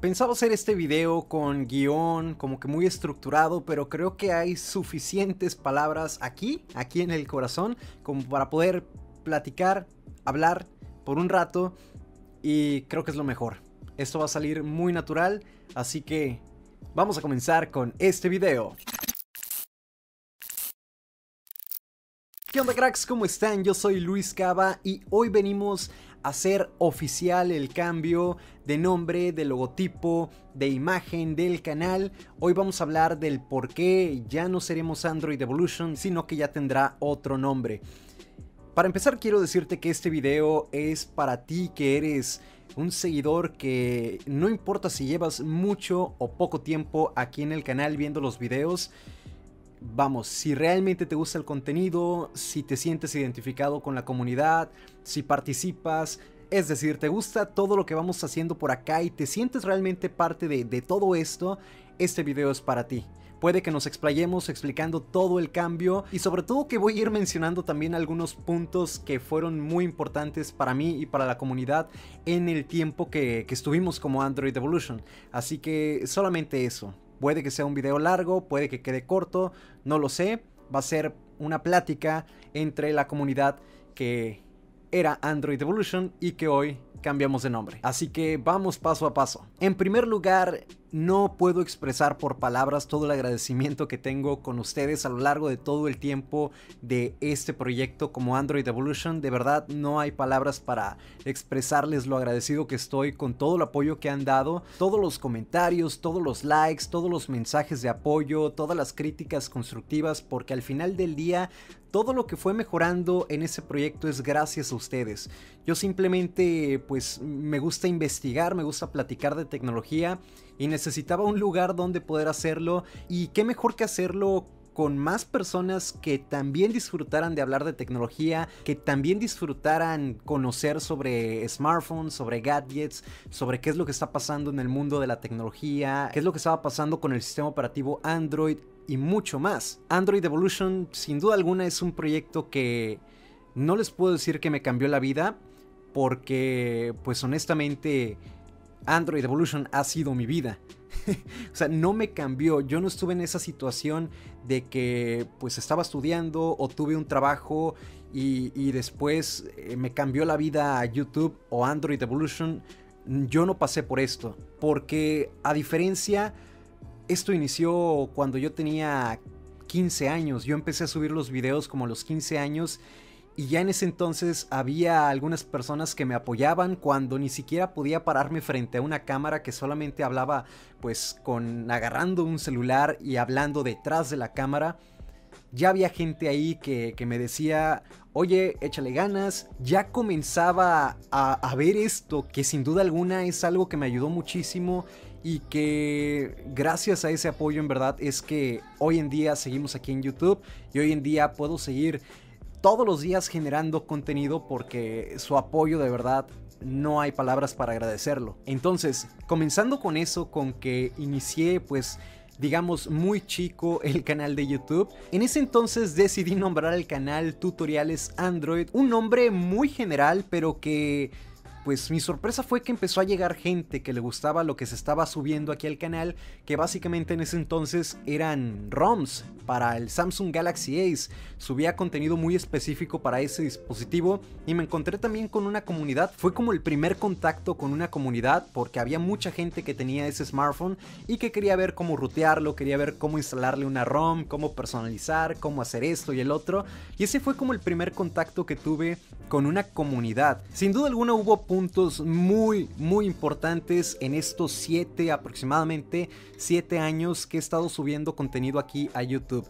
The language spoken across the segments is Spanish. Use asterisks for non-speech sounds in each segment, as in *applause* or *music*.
Pensaba hacer este video con guion, como que muy estructurado, pero creo que hay suficientes palabras aquí, aquí en el corazón, como para poder platicar, hablar por un rato y creo que es lo mejor. Esto va a salir muy natural, así que vamos a comenzar con este video. ¿Qué onda cracks? ¿Cómo están? Yo soy Luis Cava y hoy venimos hacer oficial el cambio de nombre, de logotipo, de imagen del canal. Hoy vamos a hablar del por qué ya no seremos Android Evolution, sino que ya tendrá otro nombre. Para empezar quiero decirte que este video es para ti que eres un seguidor que no importa si llevas mucho o poco tiempo aquí en el canal viendo los videos, vamos, si realmente te gusta el contenido, si te sientes identificado con la comunidad, si participas, es decir, te gusta todo lo que vamos haciendo por acá y te sientes realmente parte de, todo esto, este video es para ti. Puede que nos explayemos explicando todo el cambio y sobre todo que voy a ir mencionando también algunos puntos que fueron muy importantes para mí y para la comunidad en el tiempo que, que estuvimos como Android Evolution. Así que solamente eso. Puede que sea un video largo, puede que quede corto, no lo sé. Va a ser una plática entre la comunidad que era Android Evolution y que hoy cambiamos de nombre. Así que vamos paso a paso. En primer lugar, no puedo expresar por palabras todo el agradecimiento que tengo con ustedes a lo largo de todo el tiempo de este proyecto como Android Evolution. De verdad no hay palabras para expresarles lo agradecido que estoy con todo el apoyo que han dado, todos los comentarios, todos los likes, todos los mensajes de apoyo, todas las críticas constructivas, porque al final del día todo lo que fue mejorando en ese proyecto es gracias a ustedes. Yo simplemente pues me gusta investigar, me gusta platicar de tecnología y necesitaba un lugar donde poder hacerlo y qué mejor que hacerlo con más personas que también disfrutaran de hablar de tecnología, que también disfrutaran conocer sobre smartphones, sobre gadgets, sobre qué es lo que está pasando en el mundo de la tecnología, qué es lo que estaba pasando con el sistema operativo Android y mucho más. Android Evolution sin duda alguna es un proyecto que no les puedo decir que me cambió la vida porque pues honestamente Android Evolution ha sido mi vida. *laughs* o sea, no me cambió. Yo no estuve en esa situación de que pues estaba estudiando o tuve un trabajo y, después eh, me cambió la vida a YouTube o Android Evolution. Yo no pasé por esto. Porque a diferencia, esto inició cuando yo tenía 15 años. Yo empecé a subir los videos como a los 15 años y ya en ese entonces había algunas personas que me apoyaban cuando ni siquiera podía pararme frente a una cámara que solamente hablaba pues con agarrando un celular y hablando detrás de la cámara. Ya había gente ahí que, me decía, oye, échale ganas. Ya comenzaba a, a ver esto, que sin duda alguna es algo que me ayudó muchísimo y que gracias a ese apoyo en verdad es que hoy en día seguimos aquí en YouTube y hoy en día puedo seguir todos los días generando contenido porque su apoyo de verdad no hay palabras para agradecerlo. Entonces, comenzando con eso, con que inicié pues digamos muy chico el canal de YouTube. En ese entonces decidí nombrar el canal Tutoriales Android, un nombre muy general pero que pues mi sorpresa fue que empezó a llegar gente que le gustaba lo que se estaba subiendo aquí al canal, que básicamente en ese entonces eran ROMs para el Samsung Galaxy Ace. Subía contenido muy específico para ese dispositivo y me encontré también con una comunidad. Fue como el primer contacto con una comunidad porque había mucha gente que tenía ese smartphone y que quería ver cómo rutearlo, quería ver cómo instalarle una ROM, cómo personalizar, cómo hacer esto y el otro. Y ese fue como el primer contacto que tuve con una comunidad. Sin duda alguna hubo puntos muy, muy importantes en estos 7, aproximadamente 7 años que he estado subiendo contenido aquí a YouTube.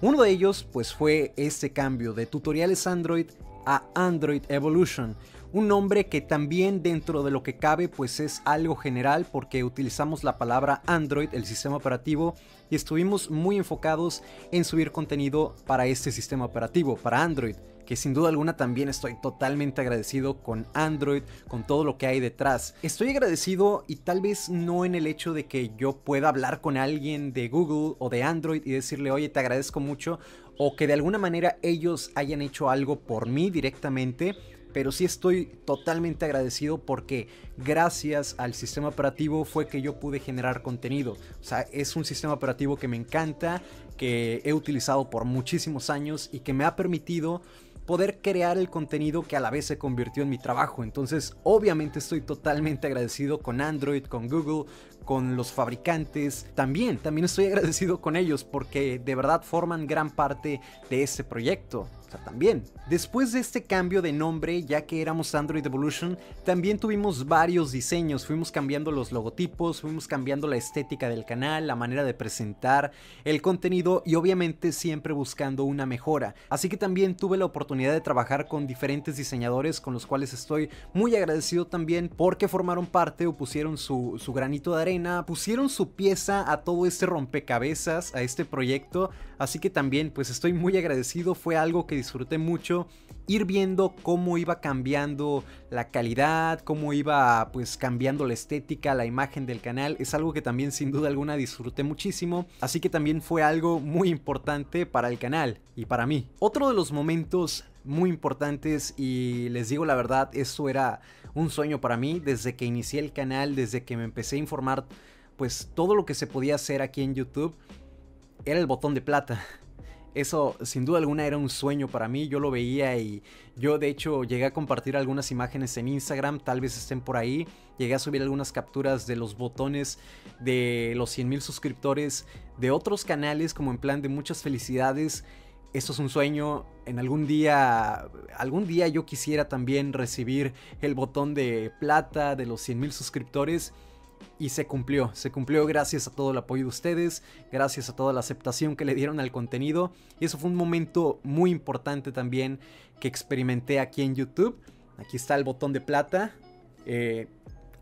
Uno de ellos pues fue este cambio de tutoriales Android a Android Evolution. Un nombre que también dentro de lo que cabe pues es algo general porque utilizamos la palabra Android, el sistema operativo, y estuvimos muy enfocados en subir contenido para este sistema operativo, para Android que sin duda alguna también estoy totalmente agradecido con Android, con todo lo que hay detrás. Estoy agradecido y tal vez no en el hecho de que yo pueda hablar con alguien de Google o de Android y decirle, oye, te agradezco mucho, o que de alguna manera ellos hayan hecho algo por mí directamente, pero sí estoy totalmente agradecido porque gracias al sistema operativo fue que yo pude generar contenido. O sea, es un sistema operativo que me encanta, que he utilizado por muchísimos años y que me ha permitido poder crear el contenido que a la vez se convirtió en mi trabajo. Entonces, obviamente estoy totalmente agradecido con Android, con Google, con los fabricantes. También, también estoy agradecido con ellos porque de verdad forman gran parte de este proyecto también. Después de este cambio de nombre, ya que éramos Android Evolution, también tuvimos varios diseños. Fuimos cambiando los logotipos, fuimos cambiando la estética del canal, la manera de presentar el contenido y obviamente siempre buscando una mejora. Así que también tuve la oportunidad de trabajar con diferentes diseñadores con los cuales estoy muy agradecido también porque formaron parte o pusieron su, su granito de arena, pusieron su pieza a todo este rompecabezas, a este proyecto. Así que también pues estoy muy agradecido, fue algo que disfruté mucho ir viendo cómo iba cambiando la calidad, cómo iba pues cambiando la estética, la imagen del canal, es algo que también sin duda alguna disfruté muchísimo, así que también fue algo muy importante para el canal y para mí. Otro de los momentos muy importantes y les digo la verdad, esto era un sueño para mí. Desde que inicié el canal, desde que me empecé a informar pues todo lo que se podía hacer aquí en YouTube era el botón de plata. Eso sin duda alguna era un sueño para mí, yo lo veía y yo de hecho llegué a compartir algunas imágenes en Instagram, tal vez estén por ahí, llegué a subir algunas capturas de los botones de los 100 mil suscriptores de otros canales como en plan de muchas felicidades. Esto es un sueño, en algún día, algún día yo quisiera también recibir el botón de plata de los 100 mil suscriptores y se cumplió, se cumplió gracias a todo el apoyo de ustedes, gracias a toda la aceptación que le dieron al contenido y eso fue un momento muy importante también que experimenté aquí en YouTube. Aquí está el botón de plata, eh,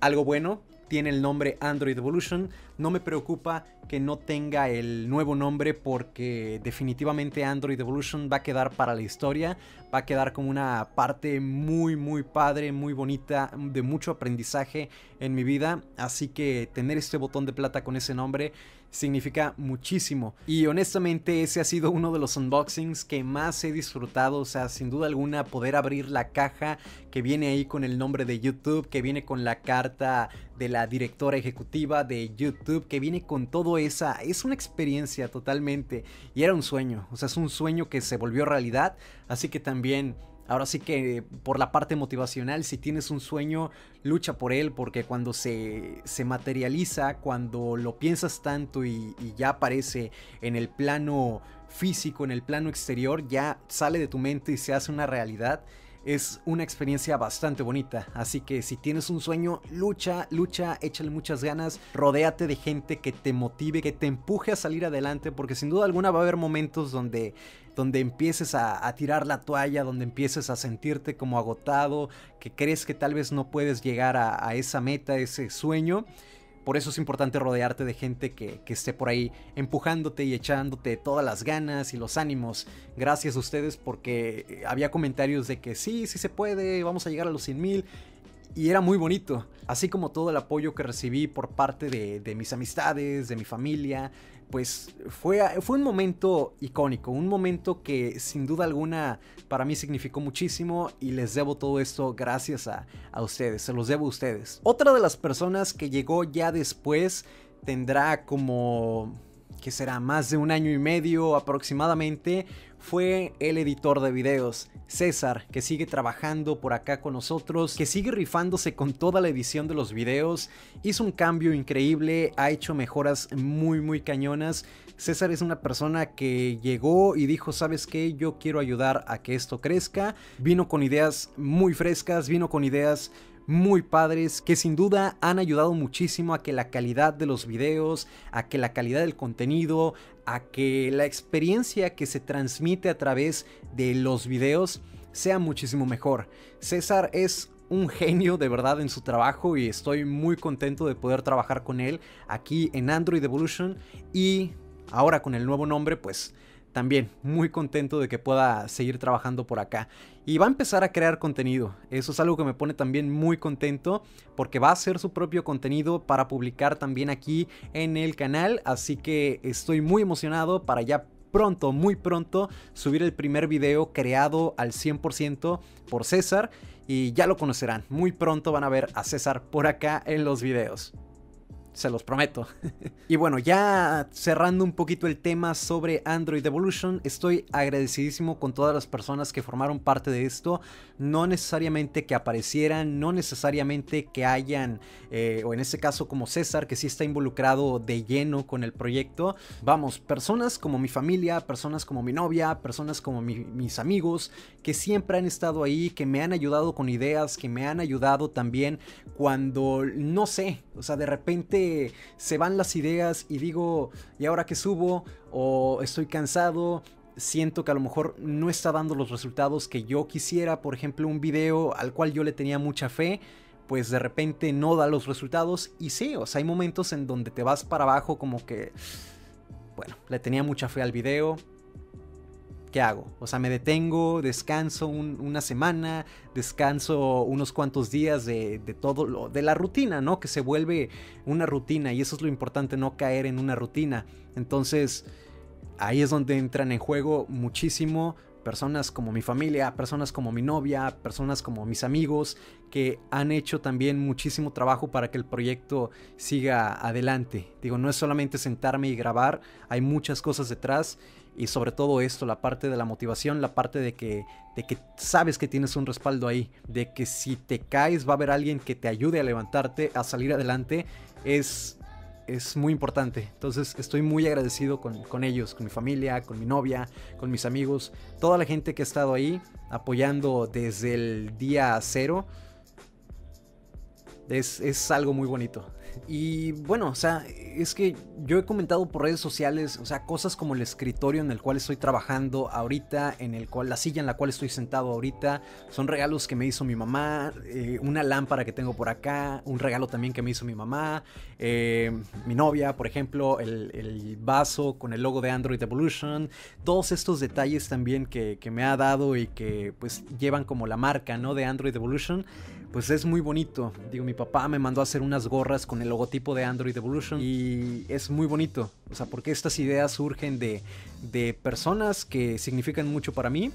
algo bueno, tiene el nombre Android Evolution. No me preocupa que no tenga el nuevo nombre porque definitivamente Android Evolution va a quedar para la historia. Va a quedar como una parte muy muy padre, muy bonita, de mucho aprendizaje en mi vida. Así que tener este botón de plata con ese nombre significa muchísimo. Y honestamente ese ha sido uno de los unboxings que más he disfrutado. O sea, sin duda alguna poder abrir la caja que viene ahí con el nombre de YouTube, que viene con la carta de la directora ejecutiva de YouTube, que viene con todo esa... Es una experiencia totalmente. Y era un sueño. O sea, es un sueño que se volvió realidad. Así que también Ahora sí que por la parte motivacional, si tienes un sueño, lucha por él, porque cuando se, se materializa, cuando lo piensas tanto y, y, ya aparece en el plano físico, en el plano exterior, ya sale de tu mente y se hace una realidad es una experiencia bastante bonita. Así que si tienes un sueño, lucha, lucha, échale muchas ganas, rodéate de gente que te motive, que te empuje a salir adelante, porque sin duda alguna va a haber momentos donde donde empieces a, tirar la toalla, donde empieces a sentirte como agotado, que crees que tal vez no puedes llegar a, esa meta, ese sueño. Por eso es importante rodearte de gente que, esté por ahí empujándote y echándote todas las ganas y los ánimos. Gracias a ustedes porque había comentarios de que sí, sí se puede, vamos a llegar a los 100 mil y era muy bonito, así como todo el apoyo que recibí por parte de, mis amistades, de mi familia, pues fue, fue un momento icónico, un momento que sin duda alguna para mí significó muchísimo y les debo todo esto gracias a, a ustedes, se los debo a ustedes. Otra de las personas que llegó ya después tendrá como que será más de un año y medio aproximadamente, fue el editor de videos, César, que sigue trabajando por acá con nosotros, que sigue rifándose con toda la edición de los videos, hizo un cambio increíble, ha hecho mejoras muy muy cañonas. César es una persona que llegó y dijo, ¿sabes qué? Yo quiero ayudar a que esto crezca. Vino con ideas muy frescas, vino con ideas muy padres que sin duda han ayudado muchísimo a que la calidad de los videos, a que la calidad del contenido, a que la experiencia que se transmite a través de los videos sea muchísimo mejor. César es un genio de verdad en su trabajo y estoy muy contento de poder trabajar con él aquí en Android Evolution y ahora con el nuevo nombre pues también muy contento de que pueda seguir trabajando por acá. Y va a empezar a crear contenido. Eso es algo que me pone también muy contento porque va a hacer su propio contenido para publicar también aquí en el canal. Así que estoy muy emocionado para ya pronto, muy pronto, subir el primer video creado al 100% por César y ya lo conocerán. Muy pronto van a ver a César por acá en los videos se los prometo. *laughs* y bueno, ya cerrando un poquito el tema sobre Android Evolution, estoy agradecidísimo con todas las personas que formaron parte de esto. No necesariamente que aparecieran, no necesariamente que hayan, eh, o en este caso como César, que sí está involucrado de lleno con el proyecto. Vamos, personas como mi familia, personas como mi novia, personas como mis amigos, que siempre han estado ahí, que me han ayudado con ideas, que me han ayudado también cuando, no sé, o sea, de repente se van las ideas y digo, ¿y ahora que subo? O estoy cansado, siento que a lo mejor no está dando los resultados que yo quisiera. Por ejemplo, un video al cual yo le tenía mucha fe, pues de repente no da los resultados. Y sí, o sea, hay momentos en donde te vas para abajo como que, bueno, le tenía mucha fe al video, ¿qué hago? O sea, me detengo, descanso una semana, descanso unos cuantos días de, todo lo, de la rutina, ¿no? Que se vuelve una rutina y eso es lo importante, no caer en una rutina. Entonces, ahí es donde entran en juego muchísimo personas como mi familia, personas como mi novia, personas como mis amigos, que han hecho también muchísimo trabajo para que el proyecto siga adelante. Digo, no es solamente sentarme y grabar, hay muchas cosas detrás y sobre todo esto, la parte de la motivación, la parte de que, de que sabes que tienes un respaldo ahí, de que si te caes va a haber alguien que te ayude a levantarte, a salir adelante, es, es muy importante. Entonces estoy muy agradecido con, con ellos, con mi familia, con mi novia, con mis amigos, toda la gente que ha estado ahí apoyando desde el día cero. Es, es algo muy bonito. Y bueno, o sea, es que yo he comentado por redes sociales, o sea, cosas como el escritorio en el cual estoy trabajando ahorita, en el cual la silla en la cual estoy sentado ahorita, son regalos que me hizo mi mamá, eh, una lámpara que tengo por acá, un regalo también que me hizo mi mamá, eh, mi novia, por ejemplo, el, vaso con el logo de Android Evolution, todos estos detalles también que, que me ha dado y que pues llevan como la marca, ¿no? De Android Evolution pues es muy bonito. Digo, mi papá me mandó a hacer unas gorras con el logotipo de Android Evolution y es muy bonito. O sea, porque estas ideas surgen de, de personas que significan mucho para mí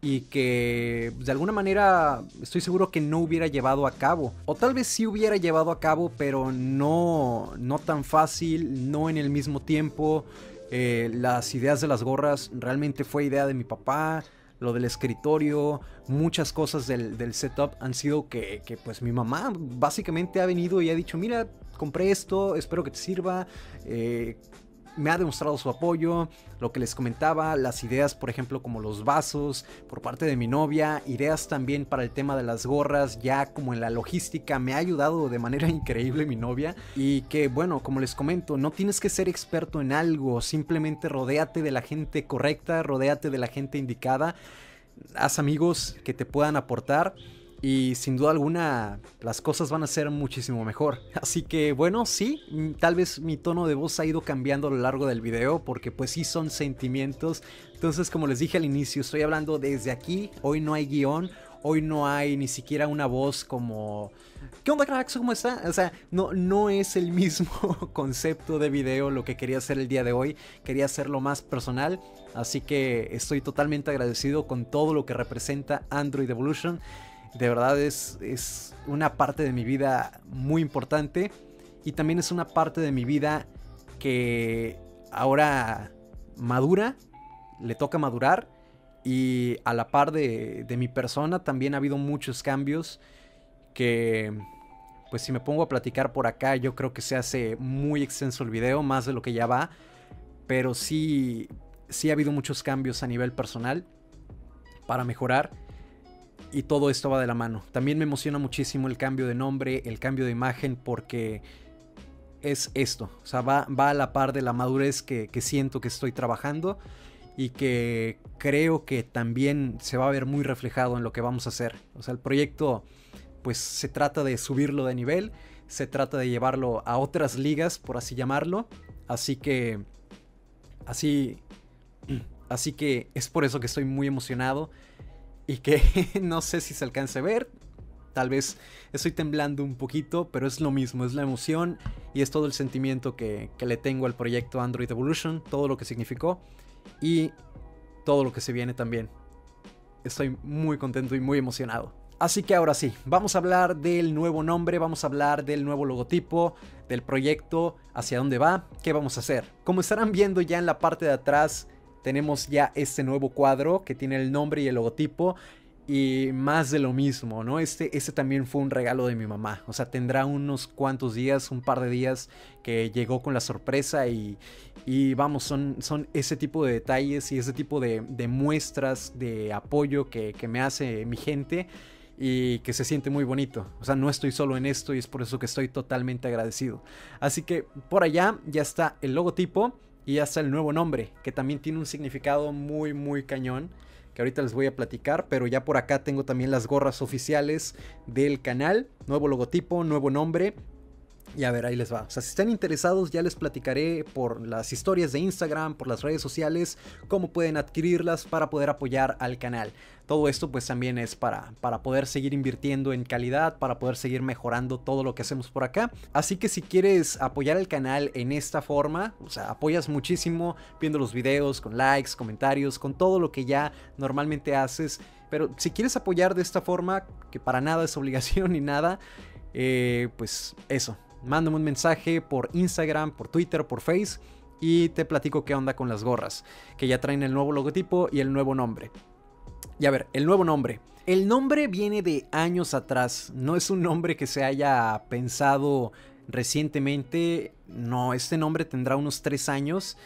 y que de alguna manera estoy seguro que no hubiera llevado a cabo. O tal vez sí hubiera llevado a cabo, pero no, no tan fácil, no en el mismo tiempo. Eh, las ideas de las gorras realmente fue idea de mi papá lo del escritorio, muchas cosas del, setup han sido que, que, pues mi mamá básicamente ha venido y ha dicho, mira, compré esto, espero que te sirva. Eh, me ha demostrado su apoyo, lo que les comentaba, las ideas, por ejemplo, como los vasos por parte de mi novia, ideas también para el tema de las gorras, ya como en la logística, me ha ayudado de manera *laughs* increíble mi novia. Y que, bueno, como les comento, no tienes que ser experto en algo, simplemente rodéate de la gente correcta, rodéate de la gente indicada, haz amigos que te puedan aportar y sin duda alguna las cosas van a ser muchísimo mejor. Así que bueno, sí, mm, tal vez mi tono de voz ha ido cambiando a lo largo del video porque pues sí son sentimientos. Entonces como les dije al inicio, estoy hablando desde aquí, hoy no hay guion, hoy no hay ni siquiera una voz como... ¿Qué onda cracks? ¿Cómo está? O sea, no, no es el *laughs* mismo concepto de video lo que quería hacer el día de hoy, quería hacerlo más personal. Así que estoy totalmente agradecido con todo lo que representa Android Evolution de verdad es, es una parte de mi vida muy importante y también es una parte de mi vida que ahora madura, le toca madurar y a la par de, de mi persona también ha habido muchos cambios que pues si me pongo a platicar por acá yo creo que se hace muy extenso el video, más de lo que ya va, pero sí, sí ha habido muchos cambios a nivel personal para mejorar y todo esto va de la mano. También me emociona muchísimo el cambio de nombre, el cambio de imagen, porque es esto. O sea, va, a la par de la madurez que, siento que estoy trabajando y que creo que también se va a ver muy reflejado en lo que vamos a hacer. O sea, el proyecto pues se trata de subirlo de nivel, se trata de llevarlo a otras ligas, por así llamarlo. Así que así *clears throat* así que es por eso que estoy muy emocionado y que *laughs* no sé si se alcance a ver. Tal vez estoy temblando un poquito, pero es lo mismo, es la emoción y es todo el sentimiento que, le tengo al proyecto Android Evolution, todo lo que significó y todo lo que se viene también. Estoy muy contento y muy emocionado. Así que ahora sí, vamos a hablar del nuevo nombre, vamos a hablar del nuevo logotipo, del proyecto, hacia dónde va, qué vamos a hacer. Como estarán viendo ya en la parte de atrás, tenemos ya este nuevo cuadro que tiene el nombre y el logotipo y más de lo mismo, ¿no? Este, este también fue un regalo de mi mamá. O sea, tendrá unos cuantos días, un par de días que llegó con la sorpresa y, y vamos, son, son ese tipo de detalles y ese tipo de, muestras de apoyo que, que, me hace mi gente y que se siente muy bonito. O sea, no estoy solo en esto y es por eso que estoy totalmente agradecido. Así que por allá ya está el logotipo y ya está el nuevo nombre, que también tiene un significado muy, muy cañón que ahorita les voy a platicar, pero ya por acá tengo también las gorras oficiales del canal, nuevo logotipo, nuevo nombre. Y a ver, ahí les va. O sea, si están interesados, ya les platicaré por las historias de Instagram, por las redes sociales, cómo pueden adquirirlas para poder apoyar al canal. Todo esto pues también es para, para poder seguir invirtiendo en calidad, para poder seguir mejorando todo lo que hacemos por acá. Así que si quieres apoyar el canal en esta forma, o sea, apoyas muchísimo viendo los videos, con likes, comentarios, con todo lo que ya normalmente haces. Pero si quieres apoyar de esta forma, que para nada es obligación *laughs* ni nada, eh, pues eso, mándame un mensaje por Instagram, por Twitter, por Face y te platico qué onda con las gorras, que ya traen el nuevo logotipo y el nuevo nombre. Y a ver, el nuevo nombre. El nombre viene de años atrás, no es un nombre que se haya pensado recientemente, no, este nombre tendrá unos tres años,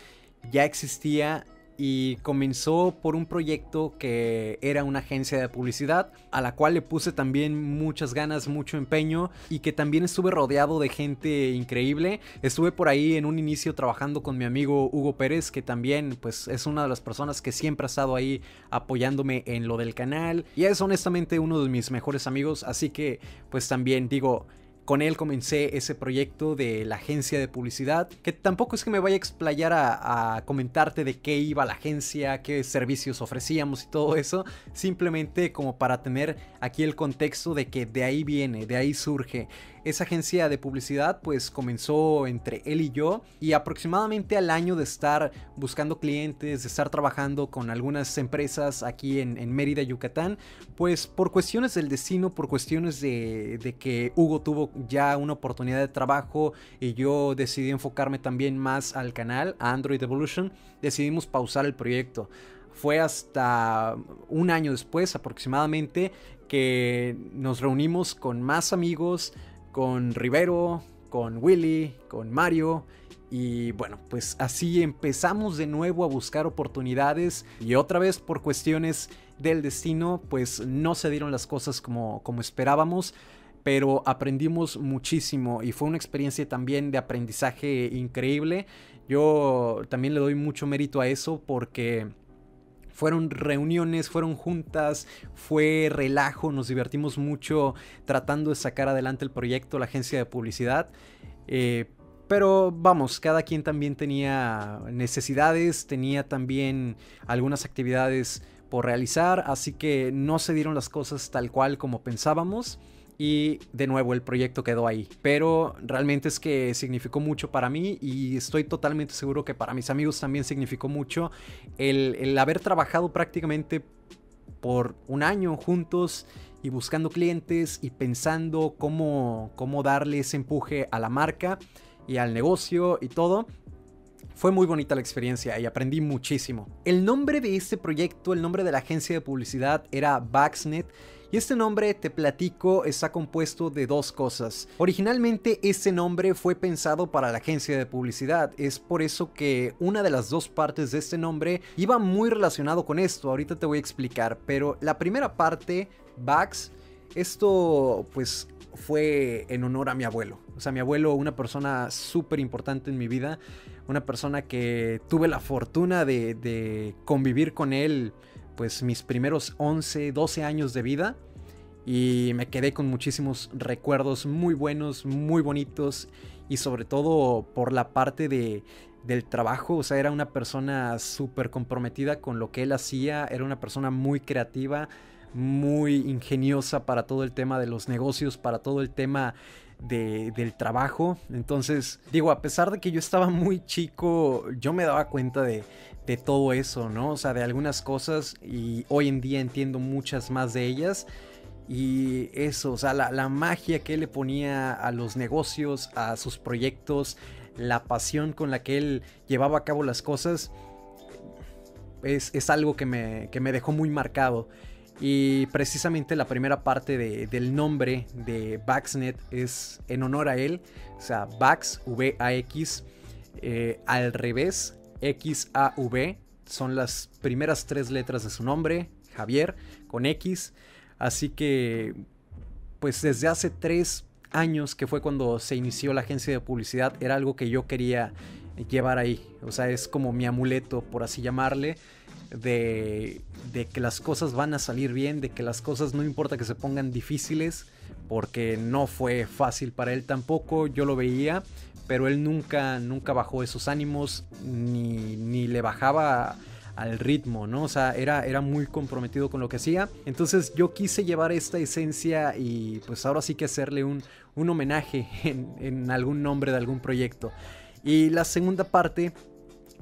ya existía y comenzó por un proyecto que era una agencia de publicidad a la cual le puse también muchas ganas, mucho empeño y que también estuve rodeado de gente increíble. Estuve por ahí en un inicio trabajando con mi amigo Hugo Pérez que también pues es una de las personas que siempre ha estado ahí apoyándome en lo del canal y es honestamente uno de mis mejores amigos, así que pues también digo con él comencé ese proyecto de la agencia de publicidad, que tampoco es que me vaya a explayar a, comentarte de qué iba la agencia, qué servicios ofrecíamos y todo eso, simplemente como para tener aquí el contexto de que de ahí viene, de ahí surge esa agencia de publicidad pues comenzó entre él y yo y aproximadamente al año de estar buscando clientes, de estar trabajando con algunas empresas aquí en, Mérida, Yucatán, pues por cuestiones del destino, por cuestiones de, de que Hugo tuvo ya una oportunidad de trabajo y yo decidí enfocarme también más al canal, a Android Evolution, decidimos pausar el proyecto. Fue hasta un año después aproximadamente que nos reunimos con más amigos, con Rivero, con Willy, con Mario. Y bueno, pues así empezamos de nuevo a buscar oportunidades y otra vez por cuestiones del destino, pues no se dieron las cosas como, como esperábamos, pero aprendimos muchísimo y fue una experiencia también de aprendizaje increíble. Yo también le doy mucho mérito a eso porque fueron reuniones, fueron juntas, fue relajo, nos divertimos mucho tratando de sacar adelante el proyecto, la agencia de publicidad. Eh, pero vamos, cada quien también tenía necesidades, tenía también algunas actividades por realizar, así que no se dieron las cosas tal cual como pensábamos y de nuevo el proyecto quedó ahí. Pero realmente es que significó mucho para mí y estoy totalmente seguro que para mis amigos también significó mucho el, haber trabajado prácticamente por un año juntos y buscando clientes y pensando cómo, cómo darle ese empuje a la marca y al negocio y todo. Fue muy bonita la experiencia y aprendí muchísimo. El nombre de este proyecto, el nombre de la agencia de publicidad era Baxnet y este nombre, te platico, está compuesto de dos cosas. Originalmente este nombre fue pensado para la agencia de publicidad, es por eso que una de las dos partes de este nombre iba muy relacionado con esto, ahorita te voy a explicar, pero la primera parte, Bax, esto pues fue en honor a mi abuelo. O sea, mi abuelo, una persona súper importante en mi vida, una persona que tuve la fortuna de, de convivir con él pues mis primeros 11, 12 años de vida y me quedé con muchísimos recuerdos muy buenos, muy bonitos y sobre todo por la parte de, del trabajo, o sea, era una persona súper comprometida con lo que él hacía, era una persona muy creativa, muy ingeniosa para todo el tema de los negocios, para todo el tema del trabajo. Entonces, digo, a pesar de que yo estaba muy chico, yo me daba cuenta de, de todo eso, ¿no? O sea, de algunas cosas y hoy en día entiendo muchas más de ellas. Y eso, o sea, la, magia que él le ponía a los negocios, a sus proyectos, la pasión con la que él llevaba a cabo las cosas, es, algo que me, que me, dejó muy marcado. Y precisamente la primera parte del nombre de Baxnet es en honor a él. O sea, Bax, V-A-X, eh, al revés, X-A-V. Son las primeras tres letras de su nombre, Javier, con X. Así que, pues desde hace tres años, que fue cuando se inició la agencia de publicidad, era algo que yo quería llevar ahí. O sea, es como mi amuleto, por así llamarle, de, de que las cosas van a salir bien, de que las cosas no importa que se pongan difíciles, porque no fue fácil para él tampoco, yo lo veía, pero él nunca, nunca bajó esos ánimos, ni, ni le bajaba al ritmo, ¿no? O sea, era, era muy comprometido con lo que hacía. Entonces yo quise llevar esta esencia y pues ahora sí que hacerle un, un homenaje *laughs* en, algún nombre de algún proyecto. Y la segunda parte,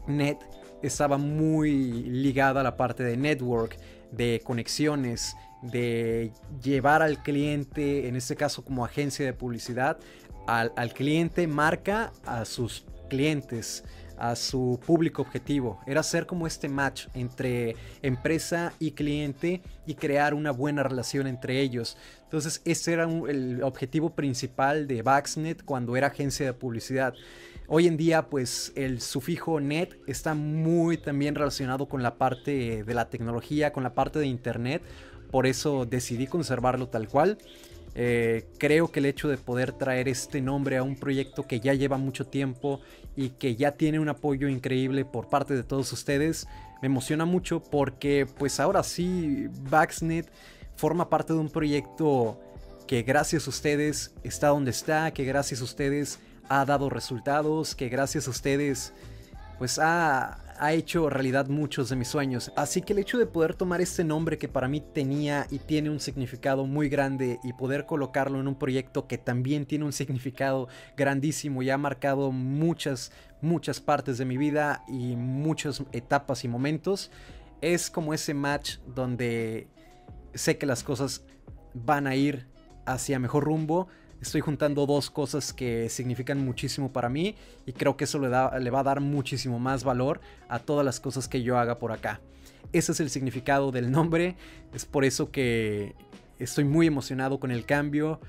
Net, estaba muy ligada a la parte de network, de conexiones, de llevar al cliente, en este caso como agencia de publicidad, al, al cliente marca a sus clientes a su público objetivo. Era hacer como este match entre empresa y cliente y crear una buena relación entre ellos. Entonces ese era el objetivo principal de Baxnet cuando era agencia de publicidad. Hoy en día pues el sufijo net está muy también relacionado con la parte de la tecnología, con la parte de internet. Por eso decidí conservarlo tal cual. Eh, creo que el hecho de poder traer este nombre a un proyecto que ya lleva mucho tiempo y que ya tiene un apoyo increíble por parte de todos ustedes me emociona mucho porque pues ahora sí Baxnet forma parte de un proyecto que gracias a ustedes está donde está, que gracias a ustedes ha dado resultados, que gracias a ustedes pues ha, ha hecho realidad muchos de mis sueños. Así que el hecho de poder tomar este nombre que para mí tenía y tiene un significado muy grande y poder colocarlo en un proyecto que también tiene un significado grandísimo y ha marcado muchas, muchas partes de mi vida y muchas etapas y momentos, es como ese match donde sé que las cosas van a ir hacia mejor rumbo estoy juntando dos cosas que significan muchísimo para mí y creo que eso le, da, le va a dar muchísimo más valor a todas las cosas que yo haga por acá. Ese es el significado del nombre, es por eso que estoy muy emocionado con el cambio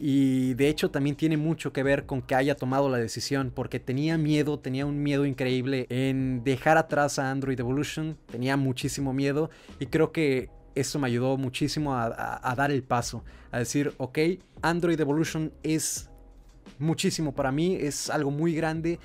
y de hecho también tiene mucho que ver con que haya tomado la decisión porque tenía miedo, tenía un miedo increíble en dejar atrás a Android Evolution, tenía muchísimo miedo y creo que eso me ayudó muchísimo a, dar el paso, a decir, ok, Android Evolution es muchísimo para mí, es algo muy grande,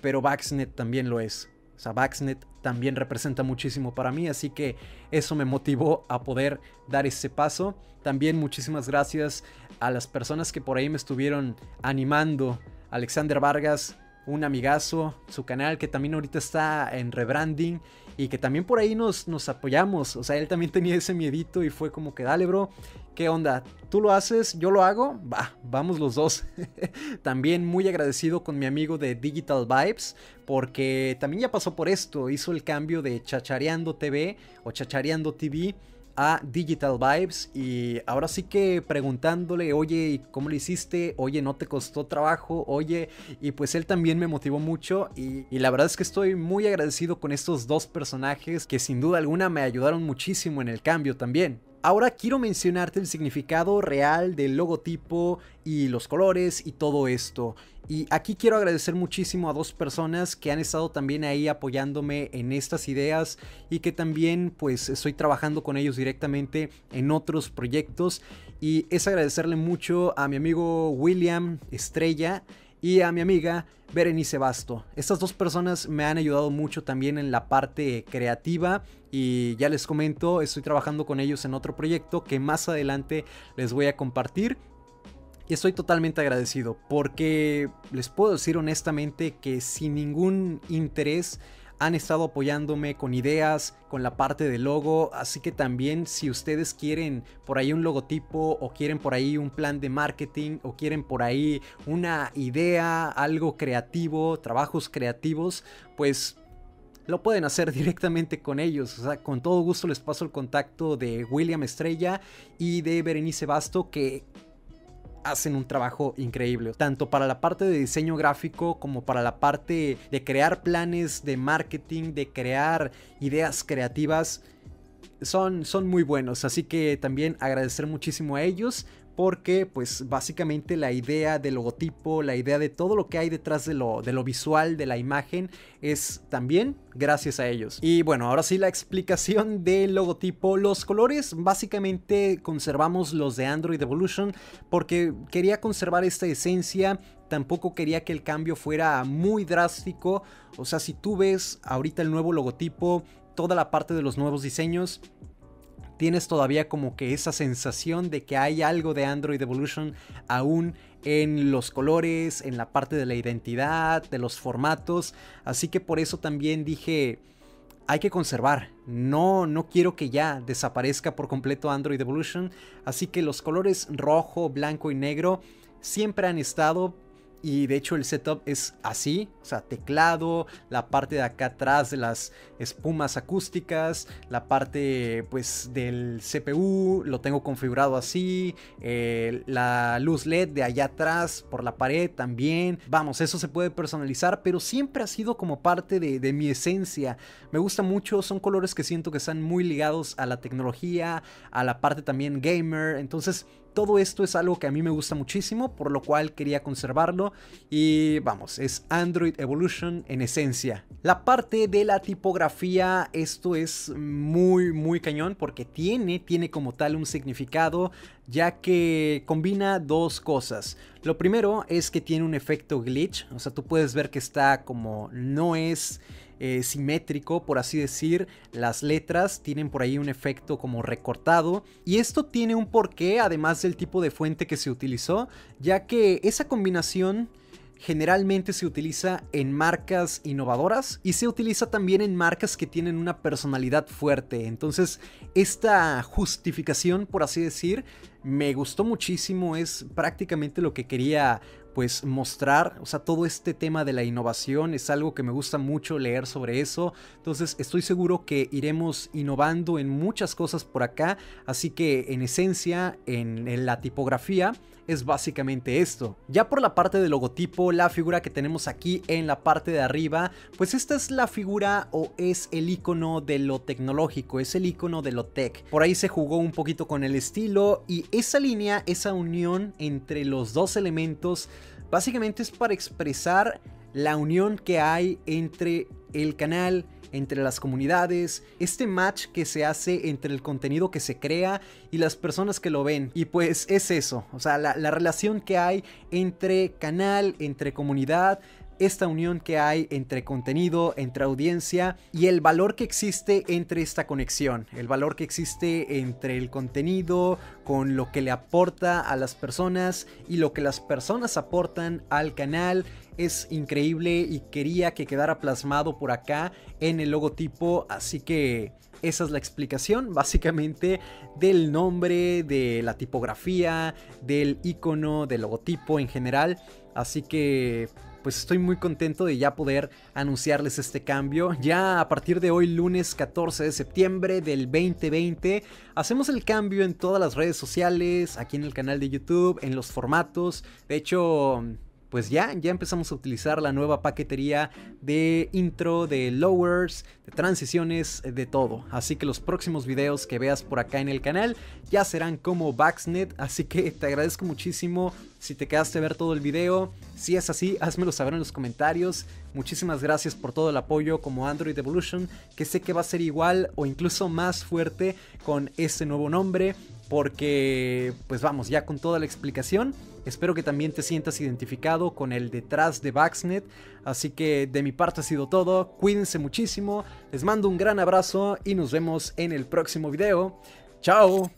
pero Baxnet también lo es. O sea, Baxnet también representa muchísimo para mí, así que eso me motivó a poder dar ese paso. También muchísimas gracias a las personas que por ahí me estuvieron animando. Alexander Vargas, un amigazo, su canal que también ahorita está en rebranding y que también por ahí nos, nos apoyamos. O sea, él también tenía ese miedito y fue como que dale, bro. ¿Qué onda? ¿Tú lo haces? ¿Yo lo hago? Va, vamos los dos. *laughs* también muy agradecido con mi amigo de Digital Vibes, porque también ya pasó por esto. Hizo el cambio de Chachareando TV o Chachareando TV a Digital Vibes y ahora sí que preguntándole, oye, ¿cómo lo hiciste? Oye, ¿no te costó trabajo? Oye, y pues él también me motivó mucho y, y, la verdad es que estoy muy agradecido con estos dos personajes que sin duda alguna me ayudaron muchísimo en el cambio también. Ahora quiero mencionarte el significado real del logotipo y los colores y todo esto. Y aquí quiero agradecer muchísimo a dos personas que han estado también ahí apoyándome en estas ideas y que también pues estoy trabajando con ellos directamente en otros proyectos. Y es agradecerle mucho a mi amigo William Estrella y a mi amiga Berenice Basto. Estas dos personas me han ayudado mucho también en la parte creativa y ya les comento, estoy trabajando con ellos en otro proyecto que más adelante les voy a compartir. Y estoy totalmente agradecido porque les puedo decir honestamente que sin ningún interés han estado apoyándome con ideas, con la parte del logo, así que también si ustedes quieren por ahí un logotipo o quieren por ahí un plan de marketing o quieren por ahí una idea, algo creativo, trabajos creativos, pues lo pueden hacer *laughs* directamente con ellos. O sea, con todo gusto les paso el contacto de William Estrella y de Berenice Basto que hacen un trabajo increíble, tanto para la parte de diseño gráfico como para la parte de crear planes de marketing, de crear ideas creativas. Son, son muy buenos, así que también agradecer muchísimo a ellos porque pues básicamente la idea del logotipo, la idea de todo lo que hay detrás de lo, de lo visual, de la imagen, es también gracias a ellos. Y bueno, ahora sí la explicación del logotipo. Los colores básicamente conservamos los de Android Evolution porque quería conservar esta esencia tampoco quería que el cambio fuera muy drástico. O sea, si tú ves ahorita el nuevo logotipo, toda la parte de los nuevos diseños, tienes todavía como que esa sensación de que hay algo de Android Evolution aún en los colores, en la parte de la identidad, de los formatos. Así que por eso también dije, hay que conservar. No, no quiero que ya desaparezca por completo Android Evolution. Así que los colores rojo, blanco y negro siempre han estado y de hecho el setup es así, o sea, teclado, la parte de acá atrás de las espumas acústicas, la parte pues del CPU, lo tengo configurado así, eh, la luz LED de allá atrás por la pared también, vamos, eso se puede personalizar, pero siempre ha sido como parte de, de mi esencia, me gusta mucho, son colores que siento que están muy ligados a la tecnología, a la parte también gamer, entonces todo esto es algo que a mí me gusta muchísimo, por lo cual quería conservarlo y vamos, es Android Evolution en esencia. La parte de la tipografía, esto es muy muy cañón porque tiene, tiene como tal un significado ya que combina dos cosas. Lo primero es que tiene un efecto glitch, o sea, tú puedes ver que está como no es eh, simétrico, por así decir. Las letras tienen por ahí un efecto como recortado. Y esto tiene un porqué, además del tipo de fuente que se utilizó, ya que esa combinación generalmente se utiliza en marcas innovadoras y se utiliza también en marcas que tienen una personalidad fuerte. Entonces, esta justificación, por así decir, me gustó muchísimo, es prácticamente lo que quería pues mostrar, o sea, todo este tema de la innovación es algo que me gusta mucho leer sobre eso, entonces estoy seguro que iremos innovando en muchas cosas por acá, así que en esencia, en, la tipografía, es básicamente esto. Ya por la parte del logotipo, la figura que tenemos aquí en la parte de arriba, pues esta es la figura o es el icono de lo tecnológico, es el icono de lo tech. Por ahí se jugó un poquito con el estilo y esa línea, esa unión entre los dos elementos Básicamente es para expresar la unión que hay entre el canal, entre las comunidades, este match que se hace entre el contenido que se crea y las personas que lo ven. Y pues es eso, o sea, la, la relación que hay entre canal, entre comunidad, esta unión que hay entre contenido, entre audiencia y el valor que existe entre esta conexión, el valor que existe entre el contenido con lo que le aporta a las personas y lo que las personas aportan al canal. Es increíble y quería que quedara plasmado por acá en el logotipo, así que esa es la explicación *laughs* básicamente del nombre, de la tipografía, del icono, del logotipo en general, así que pues estoy muy contento de ya poder anunciarles este cambio. Ya a partir de hoy, lunes 14 de septiembre del 2020, hacemos el cambio en todas las redes sociales, aquí en el canal de YouTube, en los formatos. De hecho pues ya, ya empezamos a utilizar la nueva paquetería de intro, de lowers, de transiciones, de todo. Así que los próximos videos que veas por acá en el canal ya serán como Baxnet. Así que te agradezco muchísimo si te quedaste a ver todo el video. Si es así, házmelo saber en los comentarios. Muchísimas gracias por todo el apoyo como Android Evolution, que sé que va a ser igual o incluso más fuerte con este nuevo nombre porque pues vamos ya con toda la explicación. Espero que también te sientas identificado con el detrás de Baxnet. Así que de mi parte ha sido todo. Cuídense muchísimo. Les mando un gran abrazo y nos vemos en el próximo video. Chao.